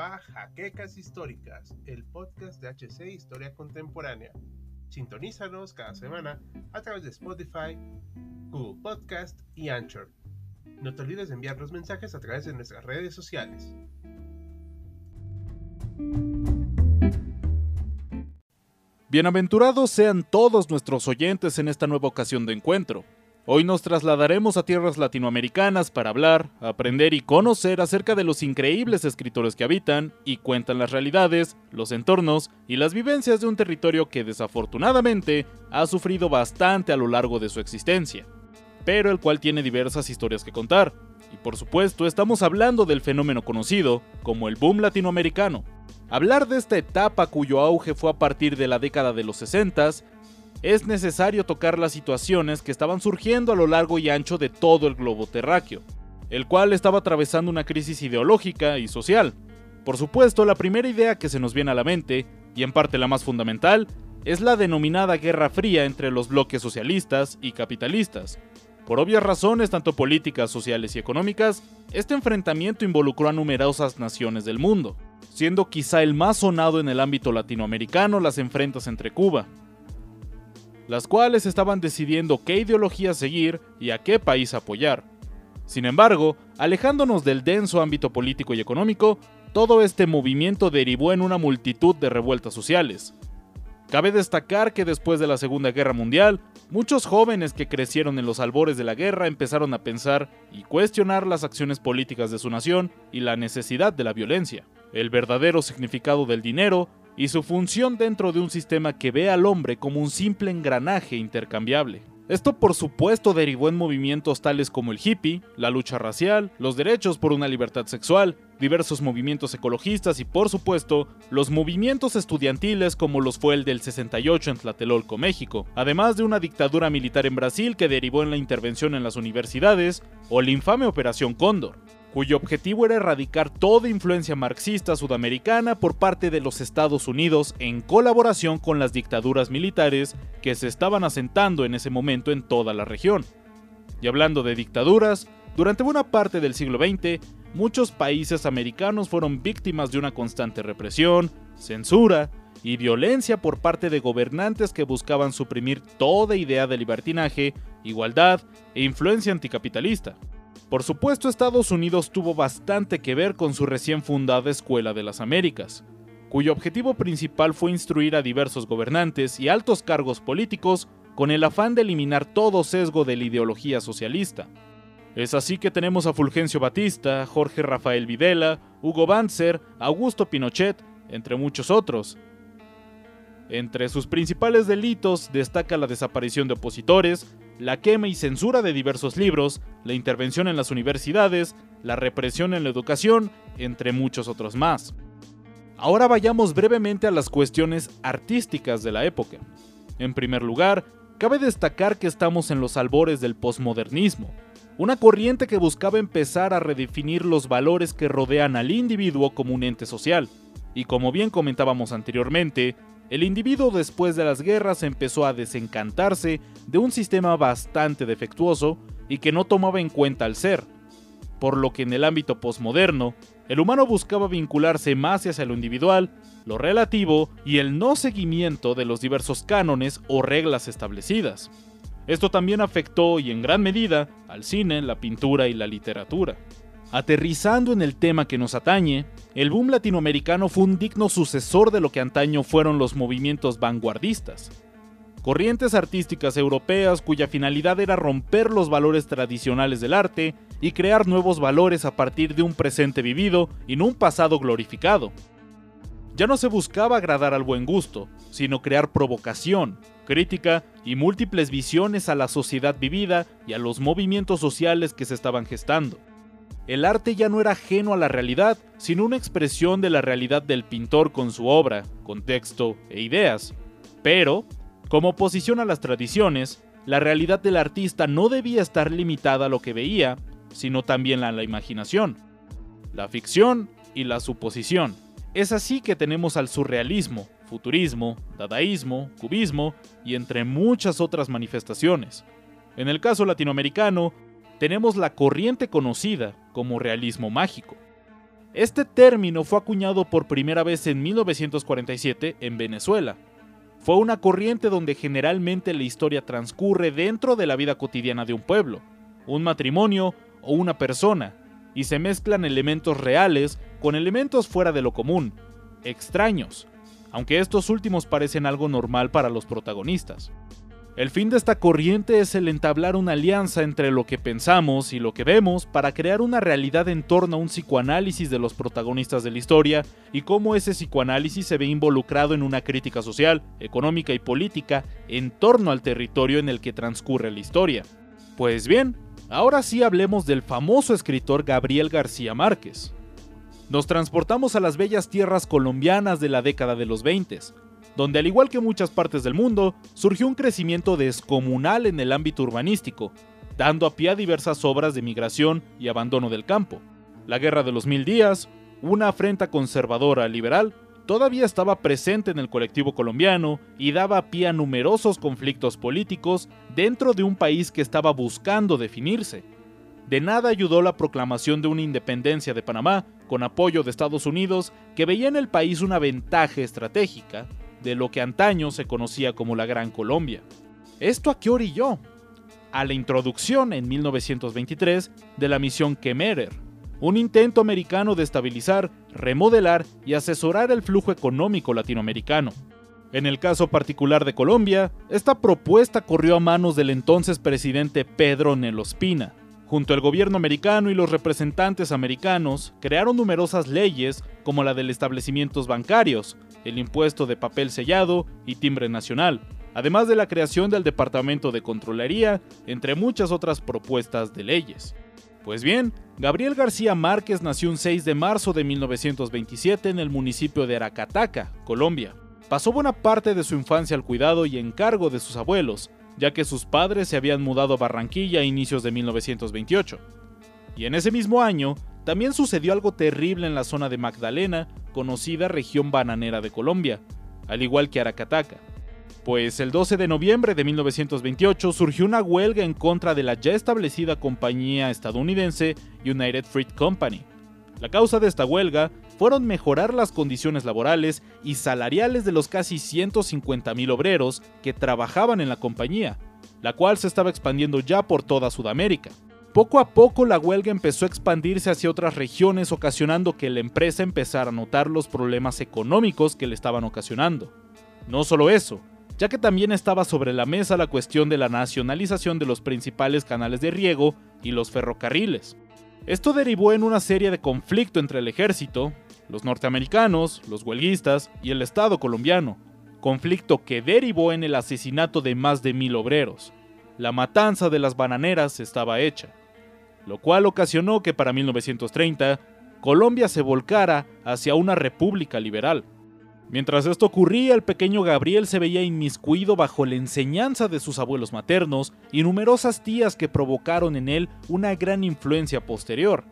a Jaquecas Históricas, el podcast de HC Historia Contemporánea. Sintonízanos cada semana a través de Spotify, Google Podcast y Anchor. No te olvides de enviar los mensajes a través de nuestras redes sociales. Bienaventurados sean todos nuestros oyentes en esta nueva ocasión de encuentro. Hoy nos trasladaremos a tierras latinoamericanas para hablar, aprender y conocer acerca de los increíbles escritores que habitan y cuentan las realidades, los entornos y las vivencias de un territorio que desafortunadamente ha sufrido bastante a lo largo de su existencia, pero el cual tiene diversas historias que contar. Y por supuesto estamos hablando del fenómeno conocido como el boom latinoamericano. Hablar de esta etapa cuyo auge fue a partir de la década de los 60 es necesario tocar las situaciones que estaban surgiendo a lo largo y ancho de todo el globo terráqueo, el cual estaba atravesando una crisis ideológica y social. Por supuesto, la primera idea que se nos viene a la mente, y en parte la más fundamental, es la denominada Guerra Fría entre los bloques socialistas y capitalistas. Por obvias razones, tanto políticas, sociales y económicas, este enfrentamiento involucró a numerosas naciones del mundo, siendo quizá el más sonado en el ámbito latinoamericano las enfrentas entre Cuba, las cuales estaban decidiendo qué ideología seguir y a qué país apoyar. Sin embargo, alejándonos del denso ámbito político y económico, todo este movimiento derivó en una multitud de revueltas sociales. Cabe destacar que después de la Segunda Guerra Mundial, muchos jóvenes que crecieron en los albores de la guerra empezaron a pensar y cuestionar las acciones políticas de su nación y la necesidad de la violencia, el verdadero significado del dinero y su función dentro de un sistema que ve al hombre como un simple engranaje intercambiable. Esto por supuesto derivó en movimientos tales como el hippie, la lucha racial, los derechos por una libertad sexual, diversos movimientos ecologistas y por supuesto los movimientos estudiantiles como los fue el del 68 en Tlatelolco, México, además de una dictadura militar en Brasil que derivó en la intervención en las universidades o la infame Operación Cóndor cuyo objetivo era erradicar toda influencia marxista sudamericana por parte de los Estados Unidos en colaboración con las dictaduras militares que se estaban asentando en ese momento en toda la región. Y hablando de dictaduras, durante buena parte del siglo XX, muchos países americanos fueron víctimas de una constante represión, censura y violencia por parte de gobernantes que buscaban suprimir toda idea de libertinaje, igualdad e influencia anticapitalista. Por supuesto, Estados Unidos tuvo bastante que ver con su recién fundada Escuela de las Américas, cuyo objetivo principal fue instruir a diversos gobernantes y altos cargos políticos con el afán de eliminar todo sesgo de la ideología socialista. Es así que tenemos a Fulgencio Batista, Jorge Rafael Videla, Hugo Banzer, Augusto Pinochet, entre muchos otros, entre sus principales delitos destaca la desaparición de opositores, la quema y censura de diversos libros, la intervención en las universidades, la represión en la educación, entre muchos otros más. Ahora vayamos brevemente a las cuestiones artísticas de la época. En primer lugar, cabe destacar que estamos en los albores del posmodernismo, una corriente que buscaba empezar a redefinir los valores que rodean al individuo como un ente social. Y como bien comentábamos anteriormente, el individuo después de las guerras empezó a desencantarse de un sistema bastante defectuoso y que no tomaba en cuenta al ser, por lo que en el ámbito posmoderno, el humano buscaba vincularse más hacia lo individual, lo relativo y el no seguimiento de los diversos cánones o reglas establecidas. Esto también afectó y en gran medida al cine, la pintura y la literatura. Aterrizando en el tema que nos atañe, el boom latinoamericano fue un digno sucesor de lo que antaño fueron los movimientos vanguardistas. Corrientes artísticas europeas cuya finalidad era romper los valores tradicionales del arte y crear nuevos valores a partir de un presente vivido y no un pasado glorificado. Ya no se buscaba agradar al buen gusto, sino crear provocación, crítica y múltiples visiones a la sociedad vivida y a los movimientos sociales que se estaban gestando. El arte ya no era ajeno a la realidad, sino una expresión de la realidad del pintor con su obra, contexto e ideas. Pero, como oposición a las tradiciones, la realidad del artista no debía estar limitada a lo que veía, sino también a la imaginación, la ficción y la suposición. Es así que tenemos al surrealismo, futurismo, dadaísmo, cubismo y entre muchas otras manifestaciones. En el caso latinoamericano, tenemos la corriente conocida como realismo mágico. Este término fue acuñado por primera vez en 1947 en Venezuela. Fue una corriente donde generalmente la historia transcurre dentro de la vida cotidiana de un pueblo, un matrimonio o una persona, y se mezclan elementos reales con elementos fuera de lo común, extraños, aunque estos últimos parecen algo normal para los protagonistas. El fin de esta corriente es el entablar una alianza entre lo que pensamos y lo que vemos para crear una realidad en torno a un psicoanálisis de los protagonistas de la historia y cómo ese psicoanálisis se ve involucrado en una crítica social, económica y política en torno al territorio en el que transcurre la historia. Pues bien, ahora sí hablemos del famoso escritor Gabriel García Márquez. Nos transportamos a las bellas tierras colombianas de la década de los 20, donde al igual que muchas partes del mundo, surgió un crecimiento descomunal en el ámbito urbanístico, dando a pie a diversas obras de migración y abandono del campo. La Guerra de los Mil Días, una afrenta conservadora liberal, todavía estaba presente en el colectivo colombiano y daba pie a numerosos conflictos políticos dentro de un país que estaba buscando definirse. De nada ayudó la proclamación de una independencia de Panamá con apoyo de Estados Unidos que veía en el país una ventaja estratégica de lo que antaño se conocía como la Gran Colombia. ¿Esto a qué orilló? A la introducción en 1923 de la misión Kemerer, un intento americano de estabilizar, remodelar y asesorar el flujo económico latinoamericano. En el caso particular de Colombia, esta propuesta corrió a manos del entonces presidente Pedro Nelospina. Junto al gobierno americano y los representantes americanos, crearon numerosas leyes como la de establecimientos bancarios, el impuesto de papel sellado y timbre nacional, además de la creación del Departamento de Controlería, entre muchas otras propuestas de leyes. Pues bien, Gabriel García Márquez nació un 6 de marzo de 1927 en el municipio de Aracataca, Colombia. Pasó buena parte de su infancia al cuidado y encargo de sus abuelos, ya que sus padres se habían mudado a Barranquilla a inicios de 1928. Y en ese mismo año, también sucedió algo terrible en la zona de Magdalena, conocida región bananera de Colombia, al igual que Aracataca. Pues el 12 de noviembre de 1928 surgió una huelga en contra de la ya establecida compañía estadounidense United Fruit Company. La causa de esta huelga fueron mejorar las condiciones laborales y salariales de los casi 150.000 obreros que trabajaban en la compañía, la cual se estaba expandiendo ya por toda Sudamérica. Poco a poco la huelga empezó a expandirse hacia otras regiones ocasionando que la empresa empezara a notar los problemas económicos que le estaban ocasionando. No solo eso, ya que también estaba sobre la mesa la cuestión de la nacionalización de los principales canales de riego y los ferrocarriles. Esto derivó en una serie de conflicto entre el ejército, los norteamericanos, los huelguistas y el Estado colombiano, conflicto que derivó en el asesinato de más de mil obreros. La matanza de las bananeras estaba hecha lo cual ocasionó que para 1930 Colombia se volcara hacia una república liberal. Mientras esto ocurría, el pequeño Gabriel se veía inmiscuido bajo la enseñanza de sus abuelos maternos y numerosas tías que provocaron en él una gran influencia posterior.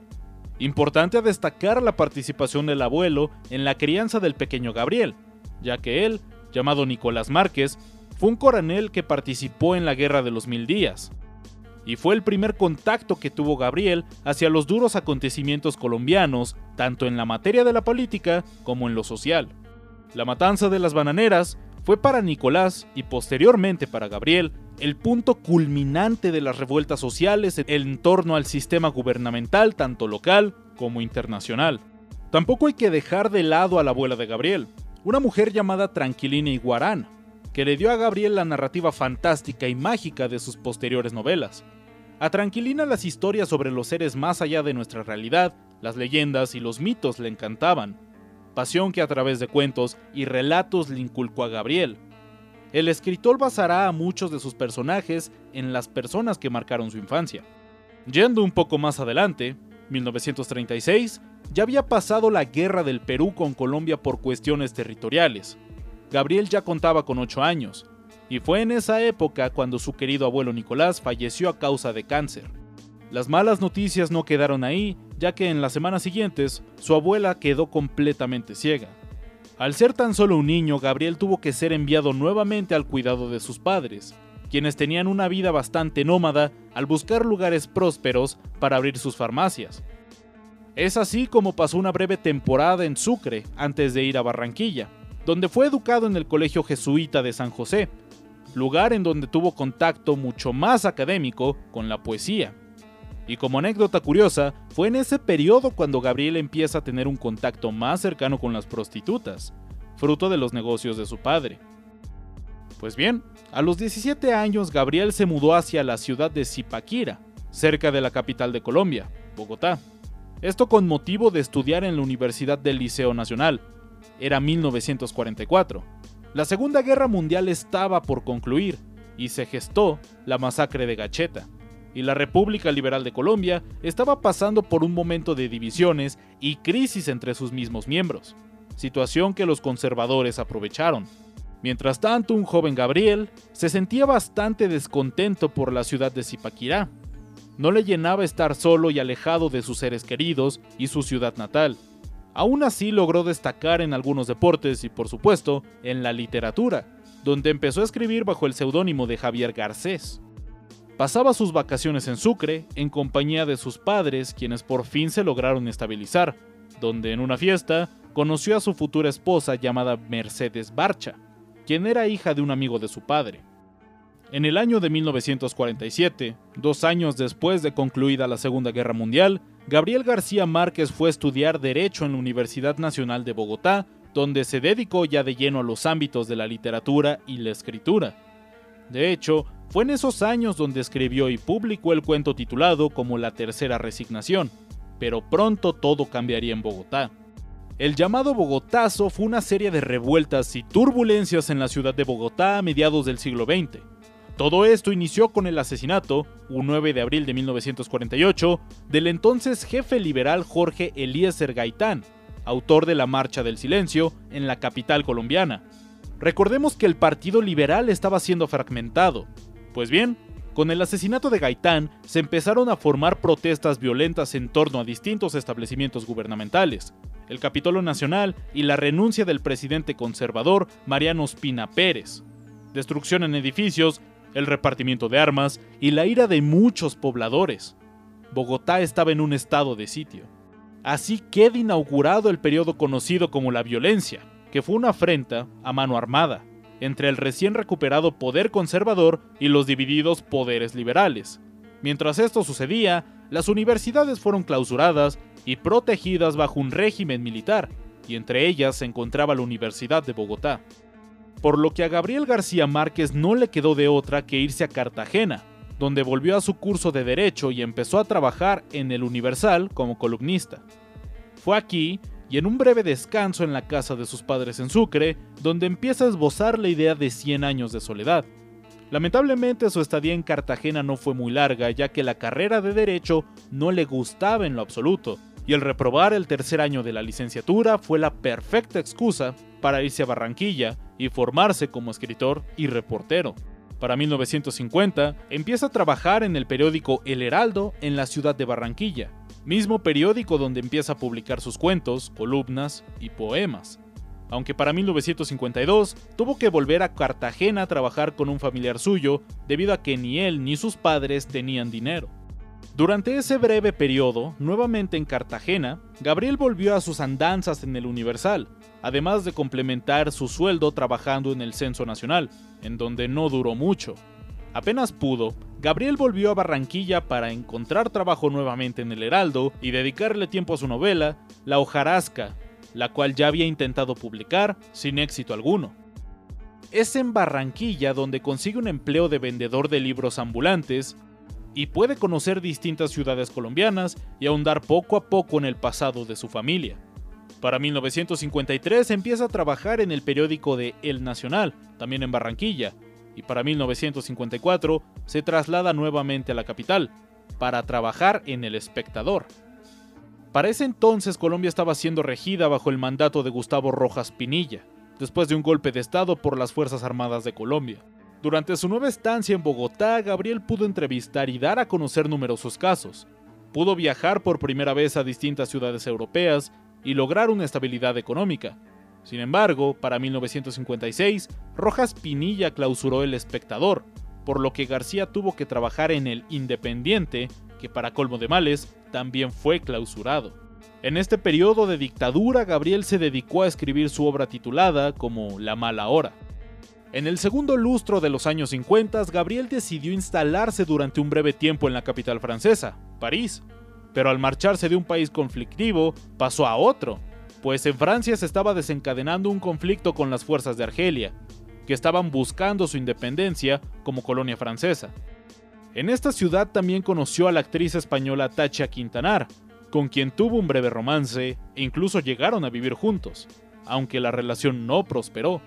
Importante destacar la participación del abuelo en la crianza del pequeño Gabriel, ya que él, llamado Nicolás Márquez, fue un coronel que participó en la Guerra de los Mil Días, y fue el primer contacto que tuvo Gabriel hacia los duros acontecimientos colombianos, tanto en la materia de la política como en lo social. La matanza de las bananeras fue para Nicolás y posteriormente para Gabriel el punto culminante de las revueltas sociales en torno al sistema gubernamental tanto local como internacional. Tampoco hay que dejar de lado a la abuela de Gabriel, una mujer llamada Tranquilina Iguarán, que le dio a Gabriel la narrativa fantástica y mágica de sus posteriores novelas. A Tranquilina las historias sobre los seres más allá de nuestra realidad, las leyendas y los mitos le encantaban, pasión que a través de cuentos y relatos le inculcó a Gabriel. El escritor basará a muchos de sus personajes en las personas que marcaron su infancia. Yendo un poco más adelante, 1936, ya había pasado la guerra del Perú con Colombia por cuestiones territoriales, Gabriel ya contaba con 8 años, y fue en esa época cuando su querido abuelo Nicolás falleció a causa de cáncer. Las malas noticias no quedaron ahí, ya que en las semanas siguientes su abuela quedó completamente ciega. Al ser tan solo un niño, Gabriel tuvo que ser enviado nuevamente al cuidado de sus padres, quienes tenían una vida bastante nómada al buscar lugares prósperos para abrir sus farmacias. Es así como pasó una breve temporada en Sucre antes de ir a Barranquilla, donde fue educado en el Colegio Jesuita de San José, lugar en donde tuvo contacto mucho más académico con la poesía. Y como anécdota curiosa, fue en ese periodo cuando Gabriel empieza a tener un contacto más cercano con las prostitutas, fruto de los negocios de su padre. Pues bien, a los 17 años Gabriel se mudó hacia la ciudad de Zipaquira, cerca de la capital de Colombia, Bogotá. Esto con motivo de estudiar en la Universidad del Liceo Nacional. Era 1944. La Segunda Guerra Mundial estaba por concluir y se gestó la masacre de Gacheta. Y la República Liberal de Colombia estaba pasando por un momento de divisiones y crisis entre sus mismos miembros, situación que los conservadores aprovecharon. Mientras tanto, un joven Gabriel se sentía bastante descontento por la ciudad de Zipaquirá. No le llenaba estar solo y alejado de sus seres queridos y su ciudad natal. Aún así logró destacar en algunos deportes y por supuesto en la literatura, donde empezó a escribir bajo el seudónimo de Javier Garcés. Pasaba sus vacaciones en Sucre en compañía de sus padres, quienes por fin se lograron estabilizar, donde en una fiesta conoció a su futura esposa llamada Mercedes Barcha, quien era hija de un amigo de su padre. En el año de 1947, dos años después de concluida la Segunda Guerra Mundial, Gabriel García Márquez fue a estudiar Derecho en la Universidad Nacional de Bogotá, donde se dedicó ya de lleno a los ámbitos de la literatura y la escritura. De hecho, fue en esos años donde escribió y publicó el cuento titulado como La Tercera Resignación, pero pronto todo cambiaría en Bogotá. El llamado Bogotazo fue una serie de revueltas y turbulencias en la ciudad de Bogotá a mediados del siglo XX. Todo esto inició con el asesinato, un 9 de abril de 1948, del entonces jefe liberal Jorge Eliezer Gaitán, autor de la Marcha del Silencio en la capital colombiana. Recordemos que el Partido Liberal estaba siendo fragmentado. Pues bien, con el asesinato de Gaitán se empezaron a formar protestas violentas en torno a distintos establecimientos gubernamentales, el Capitolio Nacional y la renuncia del presidente conservador Mariano Spina Pérez, destrucción en edificios, el repartimiento de armas y la ira de muchos pobladores. Bogotá estaba en un estado de sitio. Así queda inaugurado el periodo conocido como la violencia, que fue una afrenta a mano armada entre el recién recuperado poder conservador y los divididos poderes liberales. Mientras esto sucedía, las universidades fueron clausuradas y protegidas bajo un régimen militar, y entre ellas se encontraba la Universidad de Bogotá. Por lo que a Gabriel García Márquez no le quedó de otra que irse a Cartagena, donde volvió a su curso de Derecho y empezó a trabajar en el Universal como columnista. Fue aquí, y en un breve descanso en la casa de sus padres en Sucre, donde empieza a esbozar la idea de 100 años de soledad, Lamentablemente su estadía en Cartagena no fue muy larga, ya que la carrera de derecho no le gustaba en lo absoluto, y el reprobar el tercer año de la licenciatura fue la perfecta excusa para irse a Barranquilla y formarse como escritor y reportero. Para 1950 empieza a trabajar en el periódico El Heraldo en la ciudad de Barranquilla, mismo periódico donde empieza a publicar sus cuentos, columnas y poemas aunque para 1952 tuvo que volver a Cartagena a trabajar con un familiar suyo debido a que ni él ni sus padres tenían dinero. Durante ese breve periodo, nuevamente en Cartagena, Gabriel volvió a sus andanzas en el Universal, además de complementar su sueldo trabajando en el Censo Nacional, en donde no duró mucho. Apenas pudo, Gabriel volvió a Barranquilla para encontrar trabajo nuevamente en el Heraldo y dedicarle tiempo a su novela, La hojarasca, la cual ya había intentado publicar sin éxito alguno. Es en Barranquilla donde consigue un empleo de vendedor de libros ambulantes y puede conocer distintas ciudades colombianas y ahondar poco a poco en el pasado de su familia. Para 1953 empieza a trabajar en el periódico de El Nacional, también en Barranquilla, y para 1954 se traslada nuevamente a la capital, para trabajar en El Espectador. Para ese entonces Colombia estaba siendo regida bajo el mandato de Gustavo Rojas Pinilla, después de un golpe de Estado por las Fuerzas Armadas de Colombia. Durante su nueva estancia en Bogotá, Gabriel pudo entrevistar y dar a conocer numerosos casos. Pudo viajar por primera vez a distintas ciudades europeas y lograr una estabilidad económica. Sin embargo, para 1956, Rojas Pinilla clausuró El Espectador, por lo que García tuvo que trabajar en El Independiente que para colmo de males también fue clausurado. En este periodo de dictadura, Gabriel se dedicó a escribir su obra titulada como La mala hora. En el segundo lustro de los años 50, Gabriel decidió instalarse durante un breve tiempo en la capital francesa, París, pero al marcharse de un país conflictivo, pasó a otro, pues en Francia se estaba desencadenando un conflicto con las fuerzas de Argelia, que estaban buscando su independencia como colonia francesa. En esta ciudad también conoció a la actriz española Tacha Quintanar, con quien tuvo un breve romance e incluso llegaron a vivir juntos, aunque la relación no prosperó.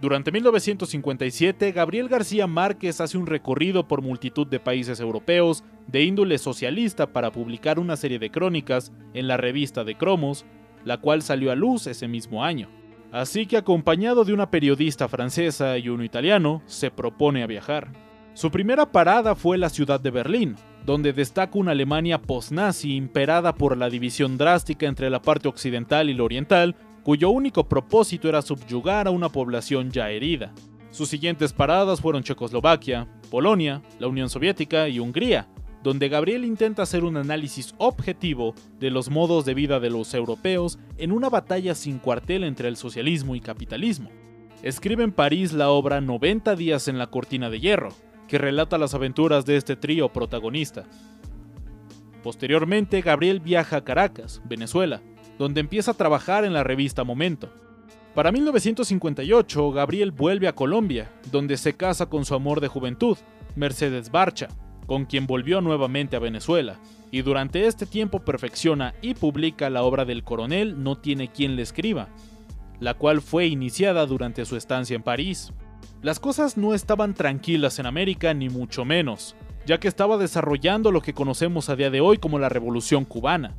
Durante 1957, Gabriel García Márquez hace un recorrido por multitud de países europeos de índole socialista para publicar una serie de crónicas en la revista de Cromos, la cual salió a luz ese mismo año. Así que acompañado de una periodista francesa y uno italiano, se propone a viajar. Su primera parada fue la ciudad de Berlín, donde destaca una Alemania post-nazi imperada por la división drástica entre la parte occidental y la oriental, cuyo único propósito era subyugar a una población ya herida. Sus siguientes paradas fueron Checoslovaquia, Polonia, la Unión Soviética y Hungría, donde Gabriel intenta hacer un análisis objetivo de los modos de vida de los europeos en una batalla sin cuartel entre el socialismo y capitalismo. Escribe en París la obra 90 días en la cortina de hierro, que relata las aventuras de este trío protagonista. Posteriormente, Gabriel viaja a Caracas, Venezuela, donde empieza a trabajar en la revista Momento. Para 1958, Gabriel vuelve a Colombia, donde se casa con su amor de juventud, Mercedes Barcha, con quien volvió nuevamente a Venezuela, y durante este tiempo perfecciona y publica la obra del coronel No tiene quien le escriba, la cual fue iniciada durante su estancia en París. Las cosas no estaban tranquilas en América ni mucho menos, ya que estaba desarrollando lo que conocemos a día de hoy como la Revolución cubana.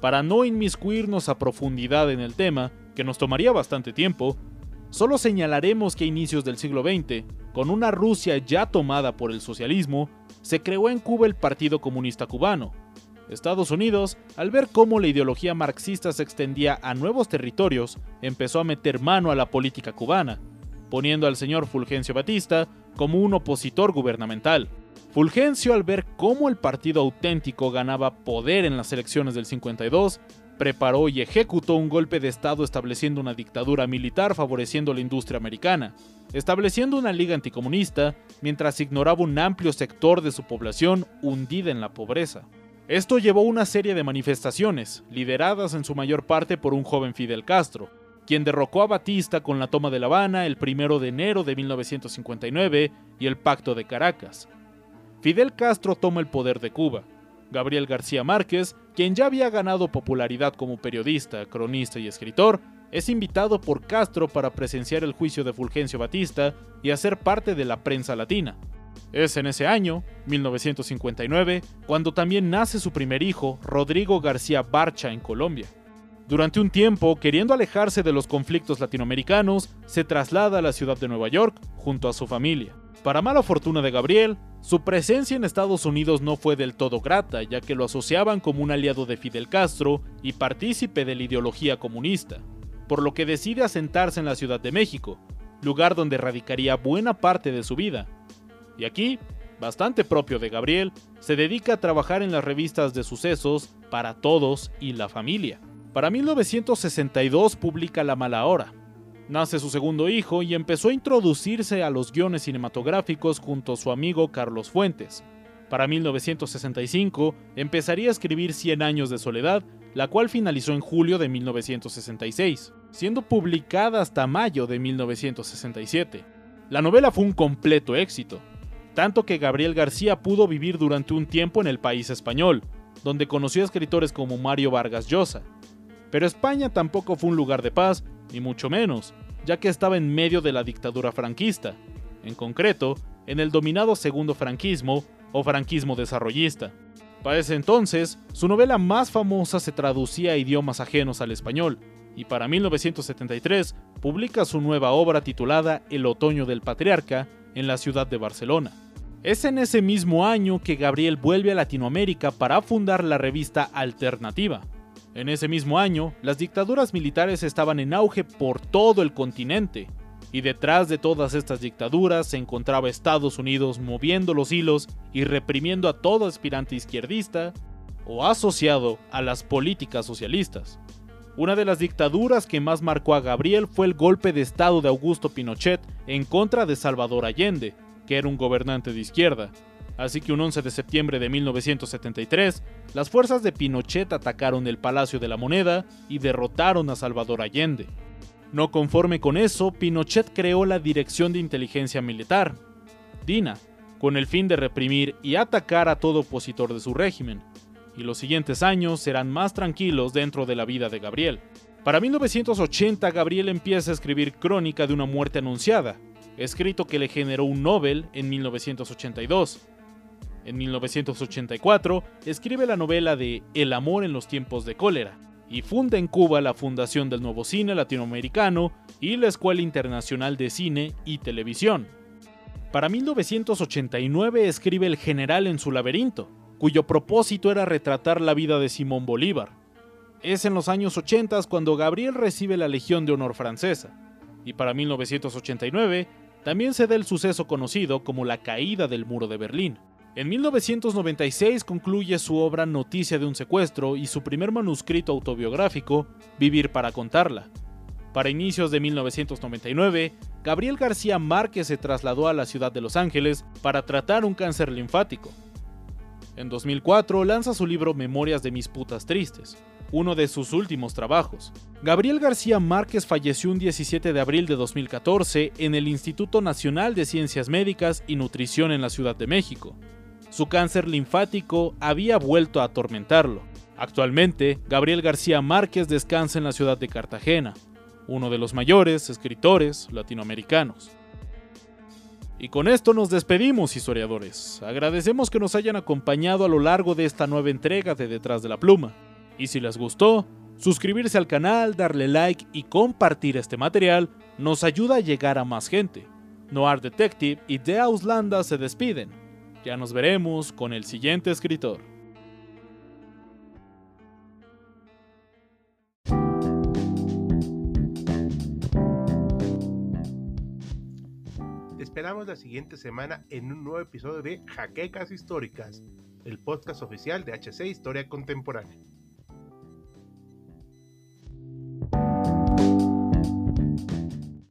Para no inmiscuirnos a profundidad en el tema, que nos tomaría bastante tiempo, solo señalaremos que a inicios del siglo XX, con una Rusia ya tomada por el socialismo, se creó en Cuba el Partido Comunista Cubano. Estados Unidos, al ver cómo la ideología marxista se extendía a nuevos territorios, empezó a meter mano a la política cubana, poniendo al señor Fulgencio Batista como un opositor gubernamental. Fulgencio, al ver cómo el partido auténtico ganaba poder en las elecciones del 52, preparó y ejecutó un golpe de Estado estableciendo una dictadura militar favoreciendo la industria americana, estableciendo una liga anticomunista mientras ignoraba un amplio sector de su población hundida en la pobreza. Esto llevó a una serie de manifestaciones, lideradas en su mayor parte por un joven Fidel Castro, quien derrocó a Batista con la toma de La Habana el 1 de enero de 1959 y el Pacto de Caracas. Fidel Castro toma el poder de Cuba. Gabriel García Márquez, quien ya había ganado popularidad como periodista, cronista y escritor, es invitado por Castro para presenciar el juicio de Fulgencio Batista y hacer parte de la prensa latina. Es en ese año, 1959, cuando también nace su primer hijo, Rodrigo García Barcha, en Colombia. Durante un tiempo, queriendo alejarse de los conflictos latinoamericanos, se traslada a la ciudad de Nueva York junto a su familia. Para mala fortuna de Gabriel, su presencia en Estados Unidos no fue del todo grata, ya que lo asociaban como un aliado de Fidel Castro y partícipe de la ideología comunista por lo que decide asentarse en la Ciudad de México, lugar donde radicaría buena parte de su vida. Y aquí, bastante propio de Gabriel, se dedica a trabajar en las revistas de sucesos para todos y la familia. Para 1962 publica La mala hora. Nace su segundo hijo y empezó a introducirse a los guiones cinematográficos junto a su amigo Carlos Fuentes. Para 1965 empezaría a escribir Cien años de soledad, la cual finalizó en julio de 1966 siendo publicada hasta mayo de 1967. La novela fue un completo éxito, tanto que Gabriel García pudo vivir durante un tiempo en el país español, donde conoció a escritores como Mario Vargas Llosa. Pero España tampoco fue un lugar de paz, ni mucho menos, ya que estaba en medio de la dictadura franquista, en concreto, en el dominado segundo franquismo o franquismo desarrollista. Para ese entonces, su novela más famosa se traducía a idiomas ajenos al español, y para 1973 publica su nueva obra titulada El otoño del patriarca en la ciudad de Barcelona. Es en ese mismo año que Gabriel vuelve a Latinoamérica para fundar la revista Alternativa. En ese mismo año, las dictaduras militares estaban en auge por todo el continente, y detrás de todas estas dictaduras se encontraba Estados Unidos moviendo los hilos y reprimiendo a todo aspirante izquierdista o asociado a las políticas socialistas. Una de las dictaduras que más marcó a Gabriel fue el golpe de Estado de Augusto Pinochet en contra de Salvador Allende, que era un gobernante de izquierda. Así que un 11 de septiembre de 1973, las fuerzas de Pinochet atacaron el Palacio de la Moneda y derrotaron a Salvador Allende. No conforme con eso, Pinochet creó la Dirección de Inteligencia Militar, DINA, con el fin de reprimir y atacar a todo opositor de su régimen, y los siguientes años serán más tranquilos dentro de la vida de Gabriel. Para 1980, Gabriel empieza a escribir Crónica de una muerte anunciada, escrito que le generó un Nobel en 1982. En 1984, escribe la novela de El amor en los tiempos de cólera, y funda en Cuba la Fundación del Nuevo Cine Latinoamericano y la Escuela Internacional de Cine y Televisión. Para 1989 escribe El General en su laberinto, cuyo propósito era retratar la vida de Simón Bolívar. Es en los años 80 cuando Gabriel recibe la Legión de Honor francesa, y para 1989 también se da el suceso conocido como la caída del muro de Berlín. En 1996 concluye su obra Noticia de un secuestro y su primer manuscrito autobiográfico, Vivir para contarla. Para inicios de 1999, Gabriel García Márquez se trasladó a la ciudad de Los Ángeles para tratar un cáncer linfático. En 2004 lanza su libro Memorias de mis putas tristes, uno de sus últimos trabajos. Gabriel García Márquez falleció un 17 de abril de 2014 en el Instituto Nacional de Ciencias Médicas y Nutrición en la Ciudad de México. Su cáncer linfático había vuelto a atormentarlo. Actualmente, Gabriel García Márquez descansa en la ciudad de Cartagena, uno de los mayores escritores latinoamericanos. Y con esto nos despedimos, historiadores. Agradecemos que nos hayan acompañado a lo largo de esta nueva entrega de Detrás de la Pluma. Y si les gustó, suscribirse al canal, darle like y compartir este material nos ayuda a llegar a más gente. Noir Detective y The Auslanda se despiden. Ya nos veremos con el siguiente escritor. esperamos la siguiente semana en un nuevo episodio de Jaquecas Históricas, el podcast oficial de HC Historia Contemporánea.